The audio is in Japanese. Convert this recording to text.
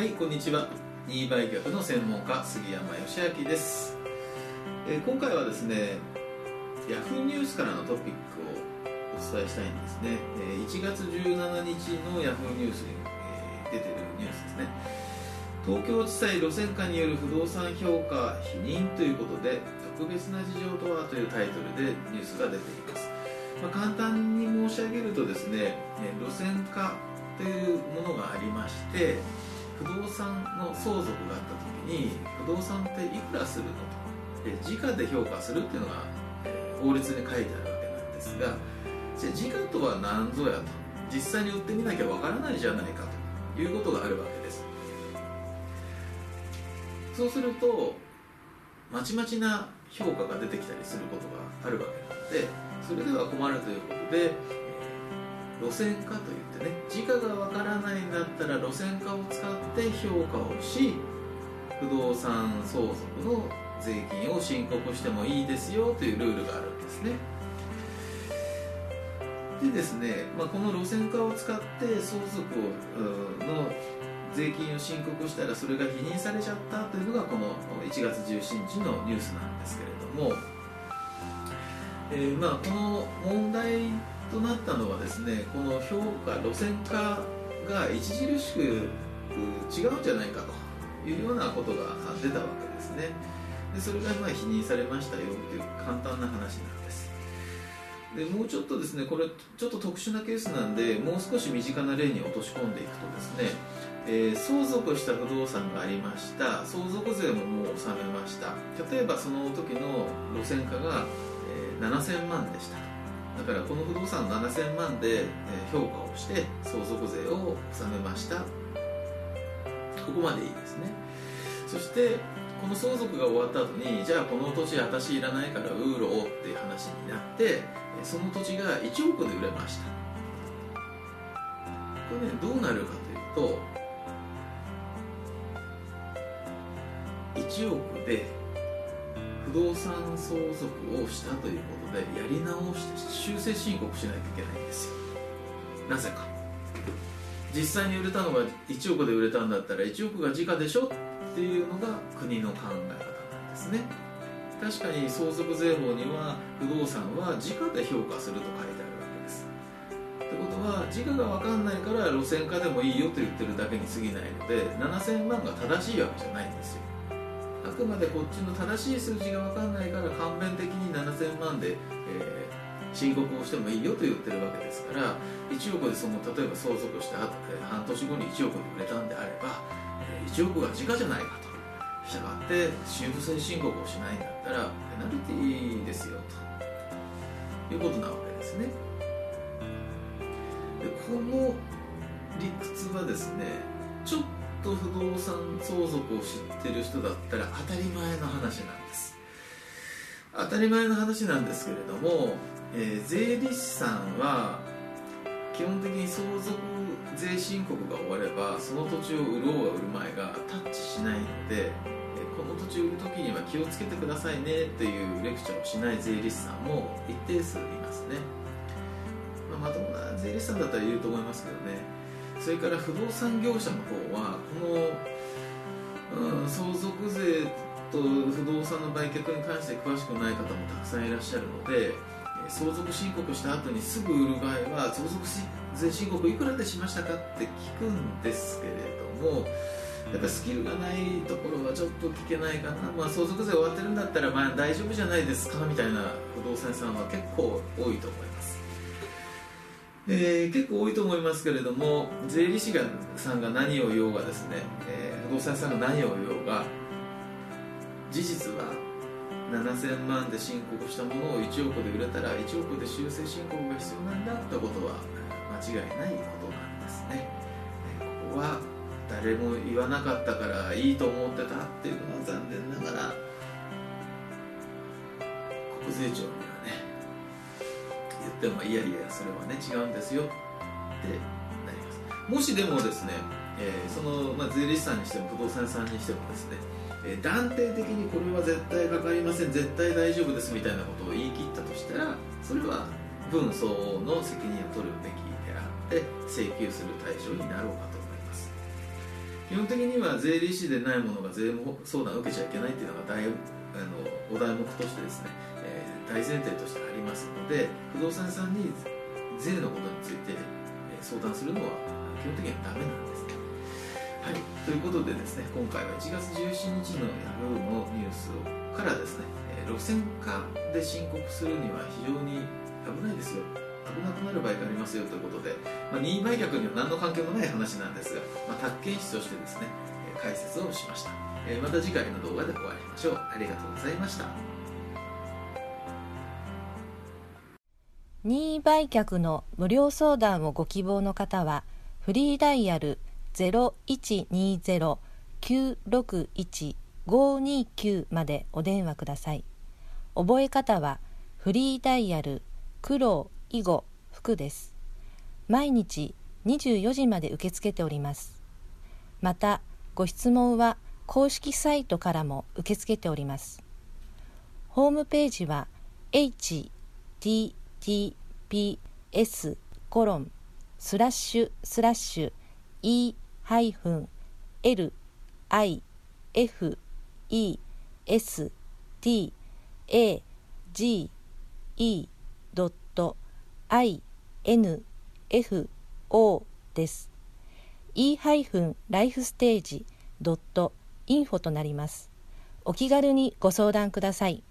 はいこんにちは。任意売却の専門家杉山義明です、えー今回はですねヤフーニュースからのトピックをお伝えしたいんですね、えー1月17日のヤフーニュースに、えー出てるニュースですね。東京地裁路線価による不動産評価否認ということで特別な事情とはというタイトルでニュースが出ています、まあ、簡単に申し上げるとですねえ路線価というものがありまして不動産の相続があった時に不動産っていくらするの？とで時価で評価するっていうのが法律に書いてあるわけなんですがじゃあ時価とは何ぞやと。実際に売ってみなきゃわからないじゃないかということがあるわけです。そうするとまちまちな評価が出てきたりすることがあるわけなのでそれでは困るということで路線価といってね時価がわからないんだったら路線価を使って評価をし不動産相続の税金を申告してもいいですよというルールがあるんですね。でですね、まあ、この路線価を使って相続の税金を申告したらそれが否認されちゃったというのがこの1月17日のニュースなんですけれども、えーまあ、この問題となったのはですねこの評価路線価が著しく違うんじゃないかというようなことが出たわけですね。でそれがまあ否認されましたよという簡単な話なんです。でもうちょっとですねこれちょっと特殊なケースなんでもう少し身近な例に落とし込んでいくとですね、えー相続した不動産がありました。相続税ももう納めました。例えばその時の路線価が、えー7000万でした。だからこの不動産7000万で評価をして相続税を納めました。ここまでいいですね。そしてこの相続が終わった後にじゃあこの土地私いらないから売ろうっていう話になってその土地が1億で売れました。これねどうなるかというと1億で不動産相続をしたということでやり直し修正申告しないといけないんですよ。なぜか。実際に売れたのが1億で売れたんだったら1億が時価でしょっていうのが国の考え方なんですね。確かに相続税法には不動産は時価で評価すると書いてあるわけです。ってことは時価が分かんないから路線価でもいいよと言ってるだけに過ぎないので7000万が正しいわけじゃないんですよ。くまでこっちの正しい数字が分かんないから簡便的に7000万で、えー申告をしてもいいよと言ってるわけですから1億でその例えば相続した後えー半年後に1億で売れたんであれば、えー1億が時価じゃないかと。したがって修正申告をしないんだったらペナルティーですよと。いうことなわけですね。でこの理屈はですねちょっと不動産相続を知ってる人だったら当たり前の話なんです。当たり前の話なんですけれども、えー税理士さんは基本的に相続税申告が終わればその土地を売ろうが売る前がタッチしないのでこの土地を売る時には気をつけてくださいねっていうレクチャーをしない税理士さんも一定数いますね、まあ、まともな税理士さんだったら言うと思いますけどね。それから不動産業者の方はこの、うん、相続税と不動産の売却に関して詳しくない方もたくさんいらっしゃるので相続申告した後にすぐ売る場合は相続税申告いくらでしましたかって聞くんですけれどもやっぱスキルがないところはちょっと聞けないかな、まあ、相続税終わってるんだったら、まあ、大丈夫じゃないですかみたいな不動産屋さんは結構多いと思います、えー結構多いと思いますけれども税理士がさんが何を言おうがですね、え不動産屋さんが何を言おうが事実は7000万で申告したものを1億で売れたら1億で修正申告が必要なんだってことは間違いないことなんですね。えーここは誰も言わなかったからいいと思ってたっていうのは残念ながら国税庁にってもいやいやそれはね違うんですよってなります。もしでもですね、えーその、まあ、税理士さんにしても不動産屋さんにしてもですね、えー断定的にこれは絶対かかりません絶対大丈夫ですみたいなことを言い切ったとしたらそれは分相応の責任を取るべきであって請求する対象になろうかと思います。基本的には税理士でないものが税務相談を受けちゃいけないっていうのが大あのお題目としてですね、大前提としてありますので不動産屋さんに税のことについて、相談するのは基本的にはダメなんですね。はい、ということでですね今回は1月17日のヤフーのニュースからですね、路線価で申告するには非常に危ないですよ。危なくなる場合がありますよということで、まあ、任意売却には何の関係もない話なんですが、まあ、宅建士としてですね、解説をしました、また次回の動画でお会いしましょう。ありがとうございました。任意売却の無料相談をご希望の方はフリーダイヤル0120-961-529までお電話ください。覚え方はフリーダイヤル黒囲碁服です。毎日24時まで受け付けております。またご質問は公式サイトからも受け付けております。ホームページは h d https コロンスラッシュスラッシュ e ハイフン l i f e s t a g e ドット info です。e-life stage.info となります。お気軽にご相談ください。